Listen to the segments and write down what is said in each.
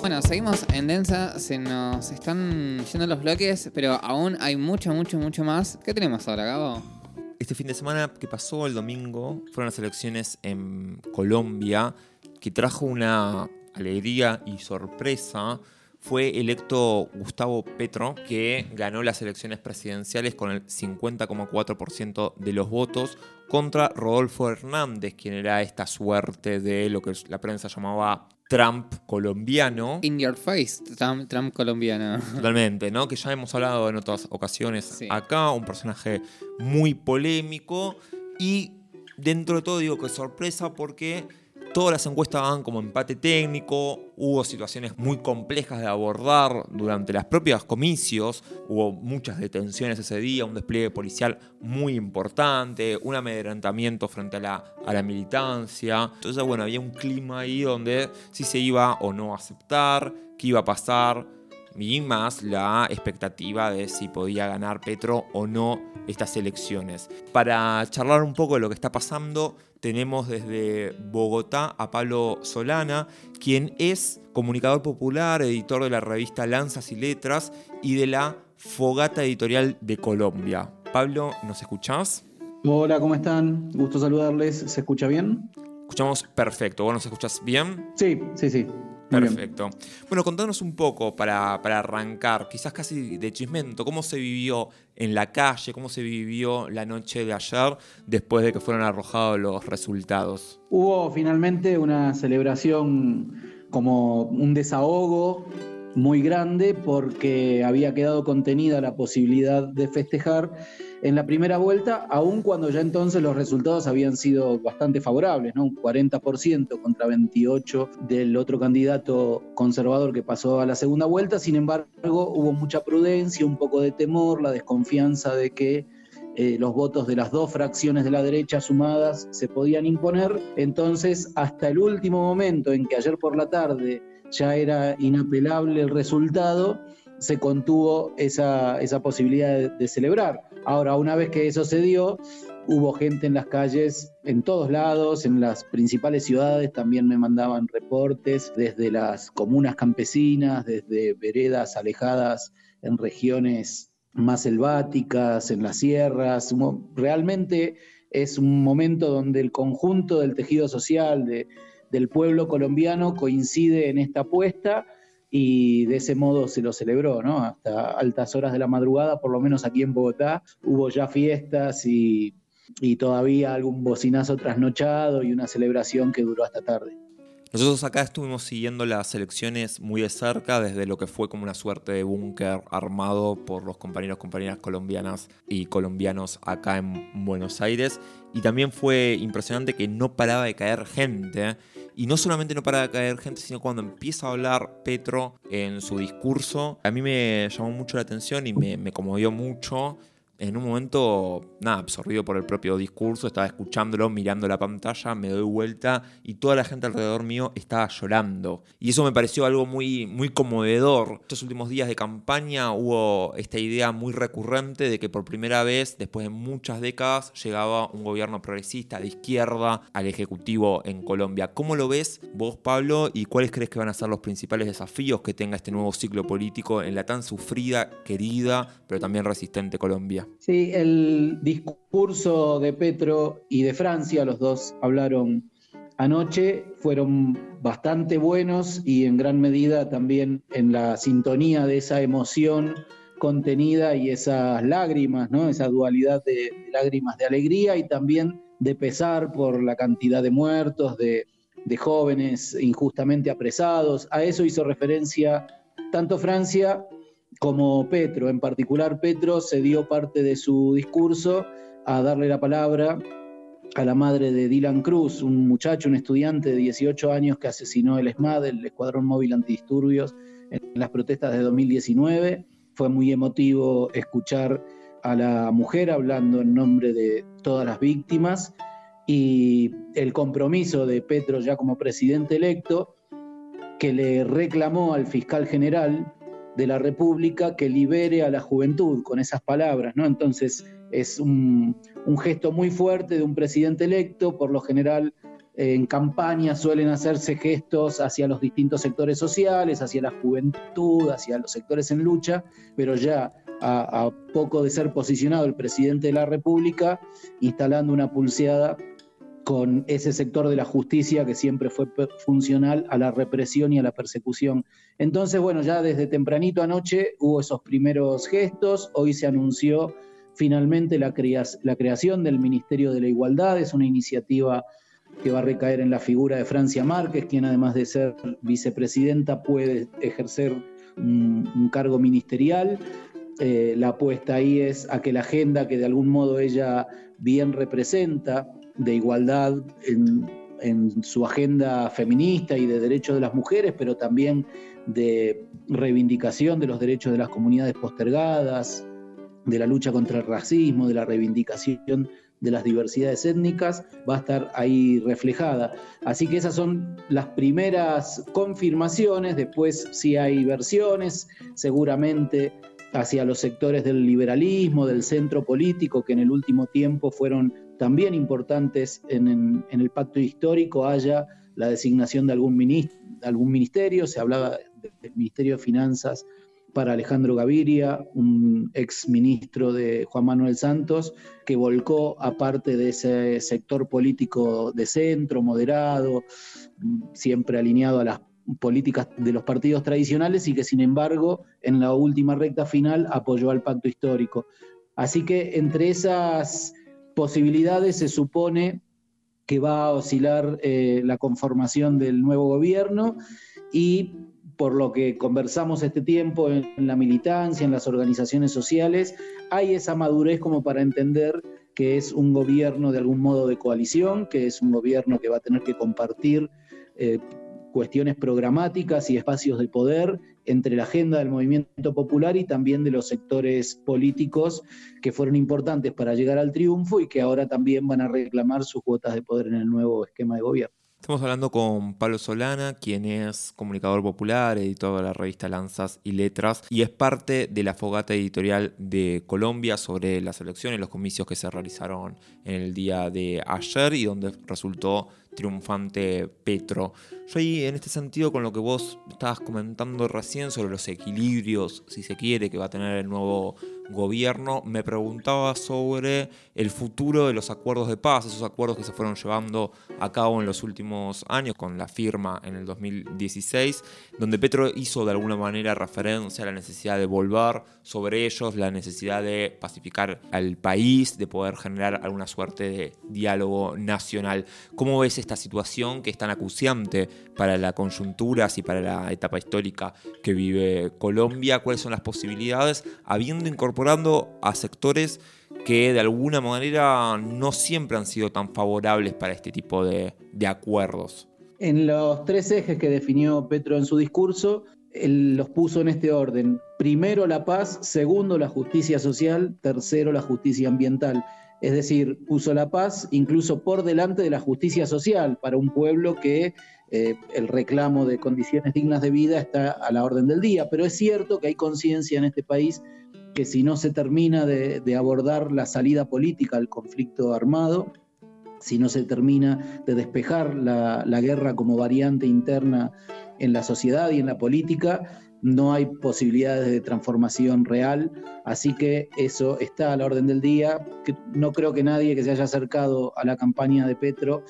Bueno, seguimos en Densa, se nos están yendo los bloques, pero aún hay mucho, mucho, mucho más. ¿Qué tenemos ahora, Gabo? Este fin de semana que pasó el domingo fueron las elecciones en Colombia, que trajo una alegría y sorpresa. Fue electo Gustavo Petro, que ganó las elecciones presidenciales con el 50,4% de los votos, contra Rodolfo Hernández, quien era esta suerte de lo que la prensa llamaba Trump colombiano. In your face, Trump, colombiano. Totalmente, ¿no? Que ya hemos hablado en otras ocasiones acá, un personaje muy polémico y dentro de todo digo que sorpresa porque Todas las encuestas daban como empate técnico, hubo situaciones muy complejas de abordar durante las propias comicios, hubo muchas detenciones ese día, un despliegue policial muy importante, un amedrentamiento frente a la, a la militancia. Entonces, bueno, había un clima ahí donde si se iba o no a aceptar, qué iba a pasar, y más la expectativa de si podía ganar Petro o no estas elecciones. Para charlar un poco de lo que está pasando, tenemos desde Bogotá a Pablo Solana, quien es comunicador popular, editor de la revista Lanzas y Letras y de la Fogata Editorial de Colombia. Pablo, ¿nos escuchás? Hola, ¿cómo están? Gusto saludarles. ¿Se escucha bien? Escuchamos perfecto. ¿Vos nos escuchás bien? Sí, sí, sí. Perfecto. Bueno, contanos un poco para, arrancar, quizás casi de chismento, cómo se vivió en la calle, cómo se vivió la noche de ayer después de que fueron arrojados los resultados. Hubo finalmente una celebración como un desahogo muy grande porque había quedado contenida la posibilidad de festejar en la primera vuelta, aun cuando ya entonces los resultados habían sido bastante favorables, ¿no? Un 40% contra 28% del otro candidato conservador que pasó a la segunda vuelta. Sin embargo, hubo mucha prudencia, un poco de temor, la desconfianza de que eh, los votos de las dos fracciones de la derecha sumadas se podían imponer. Entonces, hasta el último momento en que ayer por la tarde ya era inapelable el resultado, se contuvo esa, posibilidad de, celebrar. Ahora, una vez que eso se dio, hubo gente en las calles, en todos lados, en las principales ciudades, también me mandaban reportes desde las comunas campesinas, desde veredas alejadas en regiones más selváticas, en las sierras. Realmente es un momento donde el conjunto del tejido social del pueblo colombiano coincide en esta apuesta y de ese modo se lo celebró, ¿no? Hasta altas horas de la madrugada, por lo menos aquí en Bogotá, hubo ya fiestas y, todavía algún bocinazo trasnochado y una celebración que duró hasta tarde. Nosotros acá estuvimos siguiendo las elecciones muy de cerca, desde lo que fue como una suerte de búnker armado por los compañeros y compañeras colombianas y colombianos acá en Buenos Aires. Y también fue impresionante que no paraba de caer gente. Y no solamente no para de caer gente, sino cuando empieza a hablar Petro en su discurso, a mí me llamó mucho la atención y me, me conmovió mucho en un momento, nada, absorbido por el propio discurso, estaba escuchándolo, mirando la pantalla, me doy vuelta y toda la gente alrededor mío estaba llorando. Y eso me pareció algo muy, muy conmovedor. Estos últimos días de campaña hubo esta idea muy recurrente de que por primera vez, después de muchas décadas, llegaba un gobierno progresista de izquierda al Ejecutivo en Colombia. ¿Cómo lo ves vos, Pablo, y cuáles crees que van a ser los principales desafíos que tenga este nuevo ciclo político en la tan sufrida, querida, pero también resistente Colombia? Sí, el discurso de Petro y de Francia, los dos hablaron anoche, fueron bastante buenos y en gran medida también en la sintonía de esa emoción contenida y esas lágrimas, ¿no? Esa dualidad de, lágrimas de alegría y también de pesar por la cantidad de muertos, de, de jóvenes injustamente apresados. A eso hizo referencia tanto Francia como Petro, en particular Petro se dio parte de su discurso a darle la palabra a la madre de Dylan Cruz, un muchacho, un estudiante de 18 años que asesinó el ESMAD, el Escuadrón Móvil Antidisturbios, en las protestas de 2019. Fue muy emotivo escuchar a la mujer hablando en nombre de todas las víctimas y el compromiso de Petro ya como presidente electo, que le reclamó al fiscal general de la República que libere a la juventud con esas palabras, ¿no? Entonces es un, gesto muy fuerte de un presidente electo, por lo general en campaña suelen hacerse gestos hacia los distintos sectores sociales, hacia la juventud, hacia los sectores en lucha, pero ya a, poco de ser posicionado el presidente de la República, instalando una pulseada con ese sector de la justicia que siempre fue funcional a la represión y a la persecución. Entonces, bueno, ya desde tempranito anoche hubo esos primeros gestos, hoy se anunció finalmente la, creación del Ministerio de la Igualdad, es una iniciativa que va a recaer en la figura de Francia Márquez, quien además de ser vicepresidenta puede ejercer un, cargo ministerial. Eh, la apuesta ahí es a que la agenda que de algún modo ella bien representa de igualdad en, su agenda feminista y de derechos de las mujeres, pero también de reivindicación de los derechos de las comunidades postergadas, de la lucha contra el racismo, de la reivindicación de las diversidades étnicas va a estar ahí reflejada. Así que esas son las primeras confirmaciones, después si hay versiones, seguramente hacia los sectores del liberalismo, del centro político, que en el último tiempo fueron también importantes en, el pacto histórico, haya la designación de algún, algún ministerio, se hablaba del Ministerio de Finanzas para Alejandro Gaviria, un ex ministro de Juan Manuel Santos, que volcó a parte de ese sector político de centro, moderado, siempre alineado a las políticas de los partidos tradicionales y que sin embargo en la última recta final apoyó al pacto histórico. Así que entre esas posibilidades se supone que va a oscilar eh, la conformación del nuevo gobierno y por lo que conversamos este tiempo en la militancia, en las organizaciones sociales, hay esa madurez como para entender que es un gobierno de algún modo de coalición, que es un gobierno que va a tener que compartir eh, cuestiones programáticas y espacios de poder entre la agenda del movimiento popular y también de los sectores políticos que fueron importantes para llegar al triunfo y que ahora también van a reclamar sus cuotas de poder en el nuevo esquema de gobierno. Estamos hablando con Pablo Solana, quien es comunicador popular, editor de la revista Lanzas y Letras, y es parte de la fogata editorial de Colombia sobre las elecciones, los comicios que se realizaron en el día de ayer y donde resultó triunfante Petro. Yo ahí, en este sentido, con lo que vos estabas comentando recién sobre los equilibrios, si se quiere, que va a tener el nuevo gobierno, me preguntaba sobre el futuro de los acuerdos de paz, esos acuerdos que se fueron llevando a cabo en los últimos años con la firma en el 2016, donde Petro hizo de alguna manera referencia a la necesidad de volver sobre ellos, la necesidad de pacificar al país, de poder generar alguna suerte de diálogo nacional. ¿Cómo ves esta situación que es tan acuciante para la coyuntura y para la etapa histórica que vive Colombia? ¿Cuáles son las posibilidades? Habiendo incorporando a sectores que de alguna manera no siempre han sido tan favorables para este tipo de, acuerdos. En los tres ejes que definió Petro en su discurso, él los puso en este orden. Primero la paz, segundo la justicia social, tercero la justicia ambiental. Es decir, puso la paz incluso por delante de la justicia social para un pueblo que eh, el reclamo de condiciones dignas de vida está a la orden del día. Pero es cierto que hay conciencia en este país que si no se termina de, abordar la salida política al conflicto armado, si no se termina de despejar la, guerra como variante interna en la sociedad y en la política, no hay posibilidades de transformación real, así que eso está a la orden del día. No creo que nadie que se haya acercado a la campaña de Petro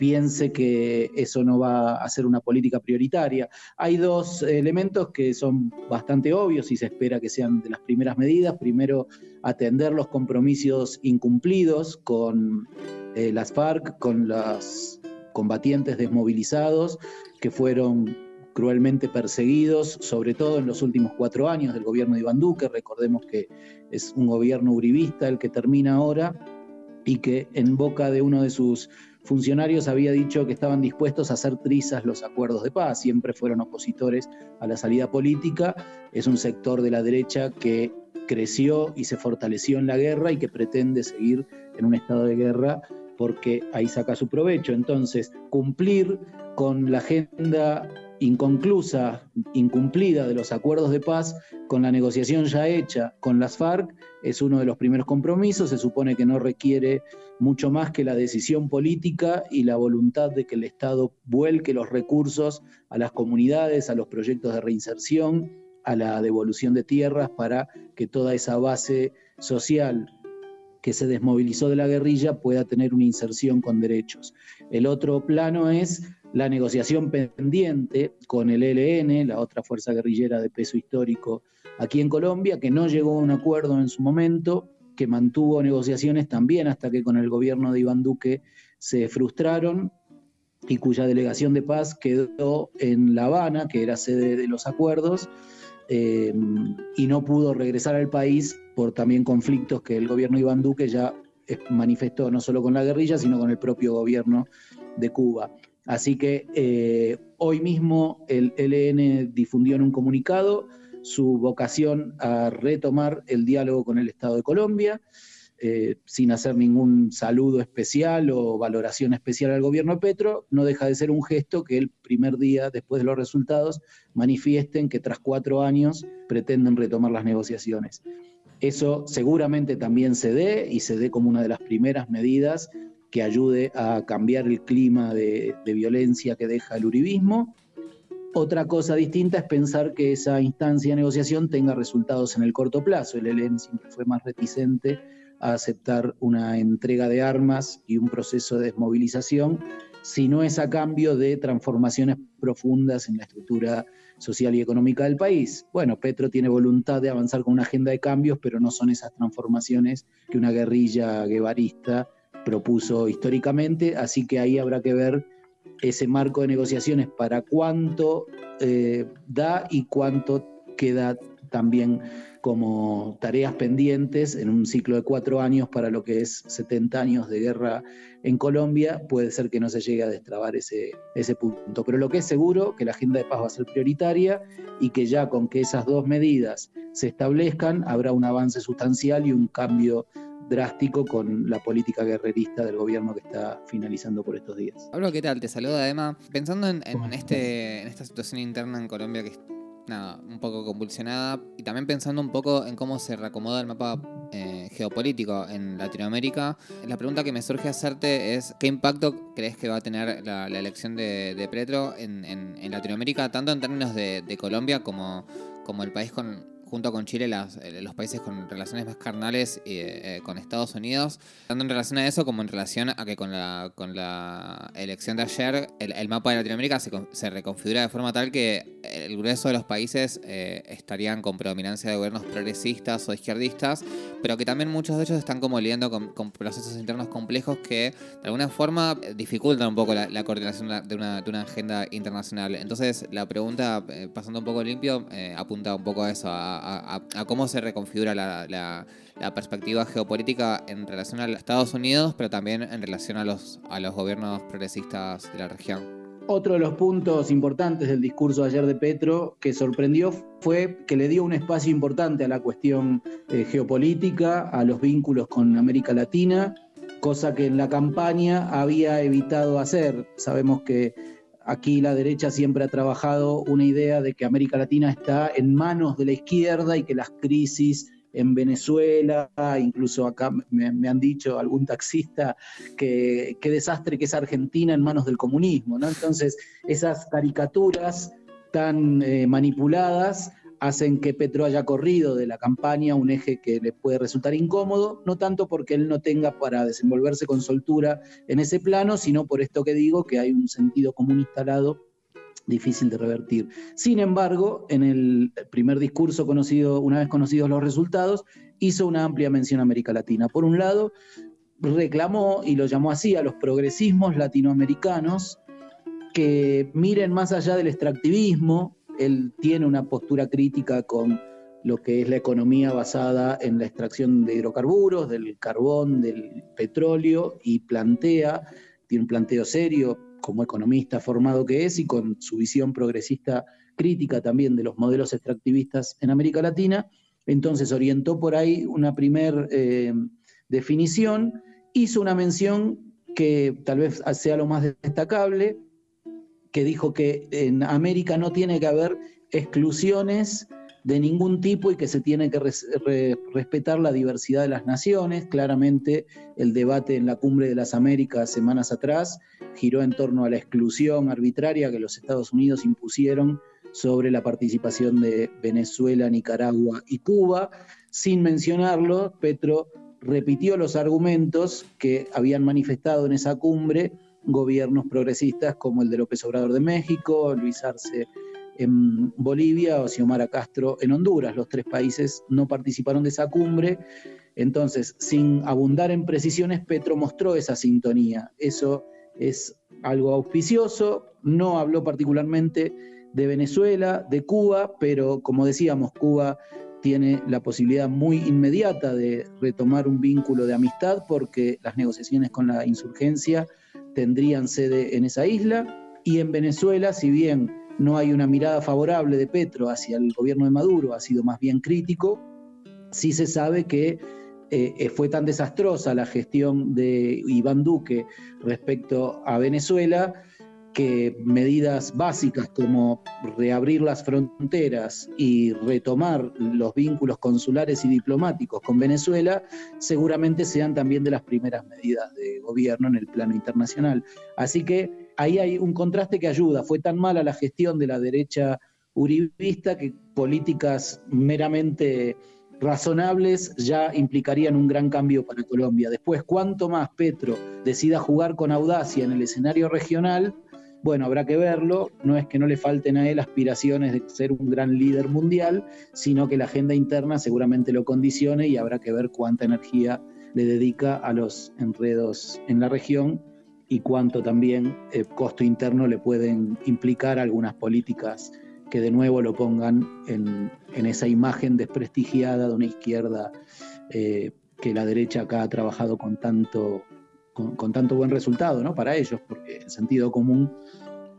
piense que eso no va a ser una política prioritaria. Hay dos elementos que son bastante obvios y se espera que sean de las primeras medidas. Primero, atender los compromisos incumplidos con eh, las FARC, con los combatientes desmovilizados que fueron cruelmente perseguidos, sobre todo en los últimos cuatro años del gobierno de Iván Duque. Recordemos que es un gobierno uribista el que termina ahora y que en boca de uno de sus funcionarios había dicho que estaban dispuestos a hacer trizas los acuerdos de paz, siempre fueron opositores a la salida política, es un sector de la derecha que creció y se fortaleció en la guerra y que pretende seguir en un estado de guerra porque ahí saca su provecho. Entonces, cumplir con la agenda inconclusa, incumplida de los acuerdos de paz con la negociación ya hecha con las FARC es uno de los primeros compromisos. Se supone que no requiere mucho más que la decisión política y la voluntad de que el Estado vuelque los recursos a las comunidades, a los proyectos de reinserción, a la devolución de tierras para que toda esa base social que se desmovilizó de la guerrilla pueda tener una inserción con derechos. El otro plano es la negociación pendiente con el ELN, la otra fuerza guerrillera de peso histórico aquí en Colombia, que no llegó a un acuerdo en su momento, que mantuvo negociaciones también hasta que con el gobierno de Iván Duque se frustraron y cuya delegación de paz quedó en La Habana, que era sede de los acuerdos, eh, y no pudo regresar al país por también conflictos que el gobierno de Iván Duque ya manifestó no solo con la guerrilla, sino con el propio gobierno de Cuba. Así que eh, hoy mismo el LN difundió en un comunicado su vocación a retomar el diálogo con el Estado de Colombia, eh, sin hacer ningún saludo especial o valoración especial al gobierno Petro, no deja de ser un gesto que el primer día después de los resultados manifiesten que tras cuatro años pretenden retomar las negociaciones. Eso seguramente también se dé y se dé como una de las primeras medidas que ayude a cambiar el clima de, violencia que deja el uribismo. Otra cosa distinta es pensar que esa instancia de negociación tenga resultados en el corto plazo. El ELN siempre fue más reticente a aceptar una entrega de armas y un proceso de desmovilización, si no es a cambio de transformaciones profundas en la estructura social y económica del país. Bueno, Petro tiene voluntad de avanzar con una agenda de cambios, pero no son esas transformaciones que una guerrilla guevarista propuso históricamente, así que ahí habrá que ver ese marco de negociaciones para cuánto eh, da y cuánto queda también como tareas pendientes en un ciclo de cuatro años para lo que es 70 años de guerra en Colombia, puede ser que no se llegue a destrabar ese, ese punto. Pero lo que es seguro, que la agenda de paz va a ser prioritaria y que ya con que esas dos medidas se establezcan, habrá un avance sustancial y un cambio drástico con la política guerrerista del gobierno que está finalizando por estos días. Pablo, ¿qué tal? Te saluda además. Pensando en, este, en esta situación interna en Colombia que es nada, un poco convulsionada y también pensando un poco en cómo se reacomoda el mapa eh, geopolítico en Latinoamérica, la pregunta que me surge hacerte es ¿qué impacto crees que va a tener la, elección de, de Petro en, Latinoamérica, tanto en términos de, Colombia como, como el país con junto con Chile eh, los países con relaciones más carnales eh, eh, con Estados Unidos, tanto en relación a eso como en relación a que con la, con la elección de ayer el, mapa de Latinoamérica se, se, reconfigura de forma tal que el grueso de los países estarían con predominancia de gobiernos progresistas o izquierdistas, pero que también muchos de ellos están como lidiando con, procesos internos complejos que de alguna forma dificultan un poco la, coordinación de una, de una, agenda internacional. Entonces la pregunta, pasando un poco limpio, apunta un poco a eso, a, a, cómo se reconfigura la, perspectiva geopolítica en relación a los Estados Unidos, pero también en relación a los, gobiernos progresistas de la región. Otro de los puntos importantes del discurso ayer de Petro que sorprendió fue que le dio un espacio importante a la cuestión eh, geopolítica, a los vínculos con América Latina, cosa que en la campaña había evitado hacer. Sabemos que Aquí la derecha siempre ha trabajado una idea de que América Latina está en manos de la izquierda y que las crisis en Venezuela, incluso acá me, han dicho algún taxista que qué desastre que es Argentina en manos del comunismo, ¿no? Entonces, esas caricaturas tan eh, manipuladas hacen que Petro haya corrido de la campaña un eje que le puede resultar incómodo, no tanto porque él no tenga para desenvolverse con soltura en ese plano, sino por esto que digo, que hay un sentido común instalado difícil de revertir. Sin embargo, en el primer discurso conocido, una vez conocidos los resultados, hizo una amplia mención a América Latina. Por un lado, reclamó y lo llamó así a los progresismos latinoamericanos que miren más allá del extractivismo, él tiene una postura crítica con lo que es la economía basada en la extracción de hidrocarburos, del carbón, del petróleo, y plantea, tiene un planteo serio como economista formado que es y con su visión progresista crítica también de los modelos extractivistas en América Latina. Entonces orientó por ahí una primer eh, definición, hizo una mención que tal vez sea lo más destacable, que dijo que en América no tiene que haber exclusiones de ningún tipo y que se tiene que respetar la diversidad de las naciones. Claramente el debate en la Cumbre de las Américas semanas atrás giró en torno a la exclusión arbitraria que los Estados Unidos impusieron sobre la participación de Venezuela, Nicaragua y Cuba. Sin mencionarlo, Petro repitió los argumentos que habían manifestado en esa cumbre gobiernos progresistas como el de López Obrador de México, Luis Arce en Bolivia o Xiomara Castro en Honduras. Los tres países no participaron de esa cumbre. Entonces, sin abundar en precisiones, Petro mostró esa sintonía. Eso es algo auspicioso. No habló particularmente de Venezuela, de Cuba, pero como decíamos, Cuba tiene la posibilidad muy inmediata de retomar un vínculo de amistad porque las negociaciones con la insurgencia tendrían sede en esa isla. Y en Venezuela, si bien no hay una mirada favorable de Petro hacia el gobierno de Maduro, ha sido más bien crítico, sí se sabe que eh, fue tan desastrosa la gestión de Iván Duque respecto a Venezuela que medidas básicas como reabrir las fronteras y retomar los vínculos consulares y diplomáticos con Venezuela seguramente sean también de las primeras medidas de gobierno en el plano internacional. Así que ahí hay un contraste que ayuda. Fue tan mala la gestión de la derecha uribista que políticas meramente razonables ya implicarían un gran cambio para Colombia. Después, cuanto más Petro decida jugar con audacia en el escenario regional, bueno, habrá que verlo, no es que no le falten a él aspiraciones de ser un gran líder mundial, sino que la agenda interna seguramente lo condicione y habrá que ver cuánta energía le dedica a los enredos en la región y cuánto también eh, costo interno le pueden implicar algunas políticas que de nuevo lo pongan en, esa imagen desprestigiada de una izquierda eh, que la derecha acá ha trabajado con tanto con, tanto buen resultado ¿no? para ellos, porque el sentido común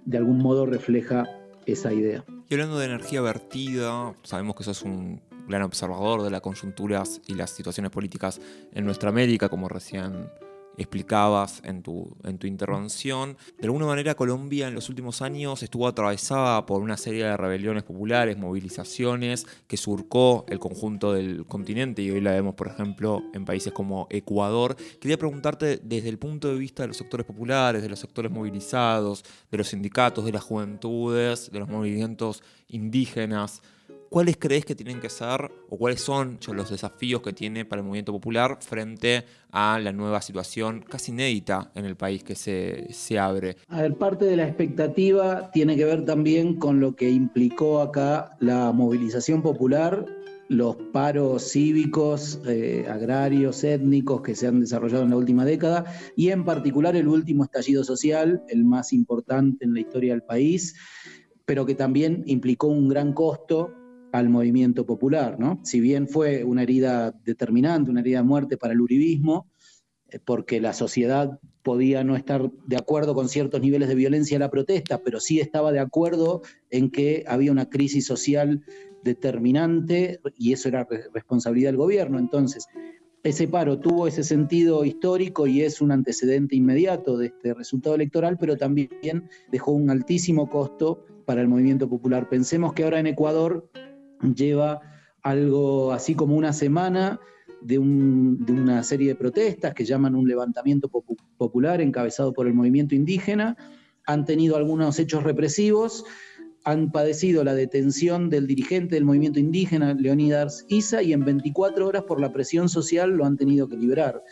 de algún modo refleja esa idea. Y hablando de energía vertida, sabemos que sos un gran observador de las conjunturas y las situaciones políticas en nuestra América, como recién explicabas en tu, en tu intervención. De alguna manera Colombia en los últimos años estuvo atravesada por una serie de rebeliones populares, movilizaciones que surcó el conjunto del continente y hoy la vemos por ejemplo en países como Ecuador. Quería preguntarte desde el punto de vista de los sectores populares, de los sectores movilizados, de los sindicatos, de las juventudes, de los movimientos indígenas, ¿cuáles crees que tienen que ser o cuáles son los desafíos que tiene para el movimiento popular frente a la nueva situación casi inédita en el país que se, se abre? A ver, parte de la expectativa tiene que ver también con lo que implicó acá la movilización popular los paros cívicos, eh, agrarios, étnicos que se han desarrollado en la última década y en particular el último estallido social, el más importante en la historia del país, pero que también implicó un gran costo al movimiento popular, ¿no? Si bien fue una herida determinante, una herida de muerte para el uribismo, eh, porque la sociedad podía no estar de acuerdo con ciertos niveles de violencia a la protesta, pero sí estaba de acuerdo en que había una crisis social determinante y eso era responsabilidad del gobierno. Entonces, ese paro tuvo ese sentido histórico y es un antecedente inmediato de este resultado electoral, pero también dejó un altísimo costo para el movimiento popular. Pensemos que ahora en Ecuador lleva algo así como una semana de, una serie de protestas que llaman un levantamiento popular encabezado por el movimiento indígena, han tenido algunos hechos represivos, han padecido la detención del dirigente del movimiento indígena, Leonidas Isa, y en 24 horas por la presión social lo han tenido que liberar.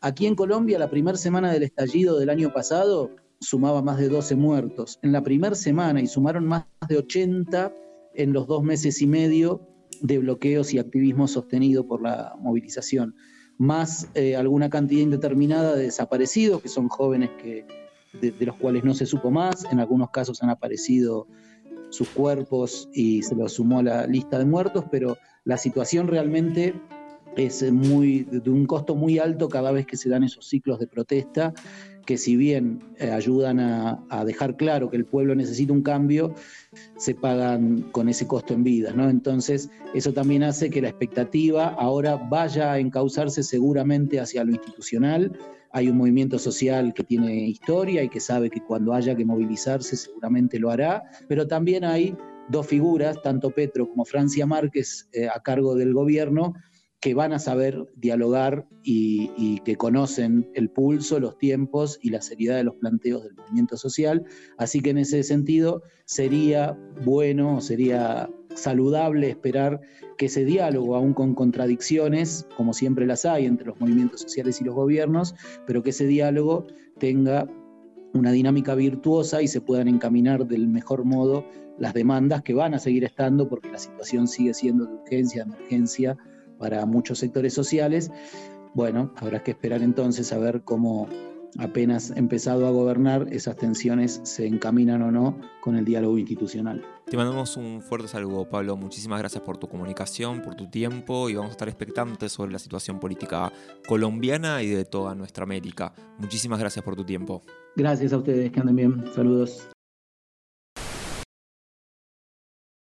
Aquí en Colombia, la primera semana del estallido del año pasado sumaba más de 12 muertos. En la primera semana, y sumaron más de 80 en los dos meses y medio de bloqueos y activismo sostenido por la movilización, más eh, alguna cantidad indeterminada de desaparecidos, que son jóvenes que, de, los cuales no se supo más, en algunos casos han aparecido sus cuerpos y se los sumó a la lista de muertos, pero la situación realmente es muy, de un costo muy alto cada vez que se dan esos ciclos de protesta que si bien eh, ayudan a, dejar claro que el pueblo necesita un cambio, se pagan con ese costo en vidas, ¿no? Entonces, eso también hace que la expectativa ahora vaya a encauzarse seguramente hacia lo institucional. Hay un movimiento social que tiene historia y que sabe que cuando haya que movilizarse seguramente lo hará, pero también hay dos figuras, tanto Petro como Francia Márquez, eh, a cargo del gobierno, que van a saber dialogar y, que conocen el pulso, los tiempos y la seriedad de los planteos del movimiento social. Así que en ese sentido sería bueno, sería saludable esperar que ese diálogo, aún con contradicciones, como siempre las hay entre los movimientos sociales y los gobiernos, pero que ese diálogo tenga una dinámica virtuosa y se puedan encaminar del mejor modo las demandas que van a seguir estando porque la situación sigue siendo de urgencia, de emergencia para muchos sectores sociales. Bueno, habrá que esperar entonces a ver cómo apenas empezado a gobernar, esas tensiones se encaminan o no con el diálogo institucional. Te mandamos un fuerte saludo, Pablo. Muchísimas gracias por tu comunicación, por tu tiempo y vamos a estar expectantes sobre la situación política colombiana y de toda nuestra América. Muchísimas gracias por tu tiempo. Gracias a ustedes, que anden bien. Saludos.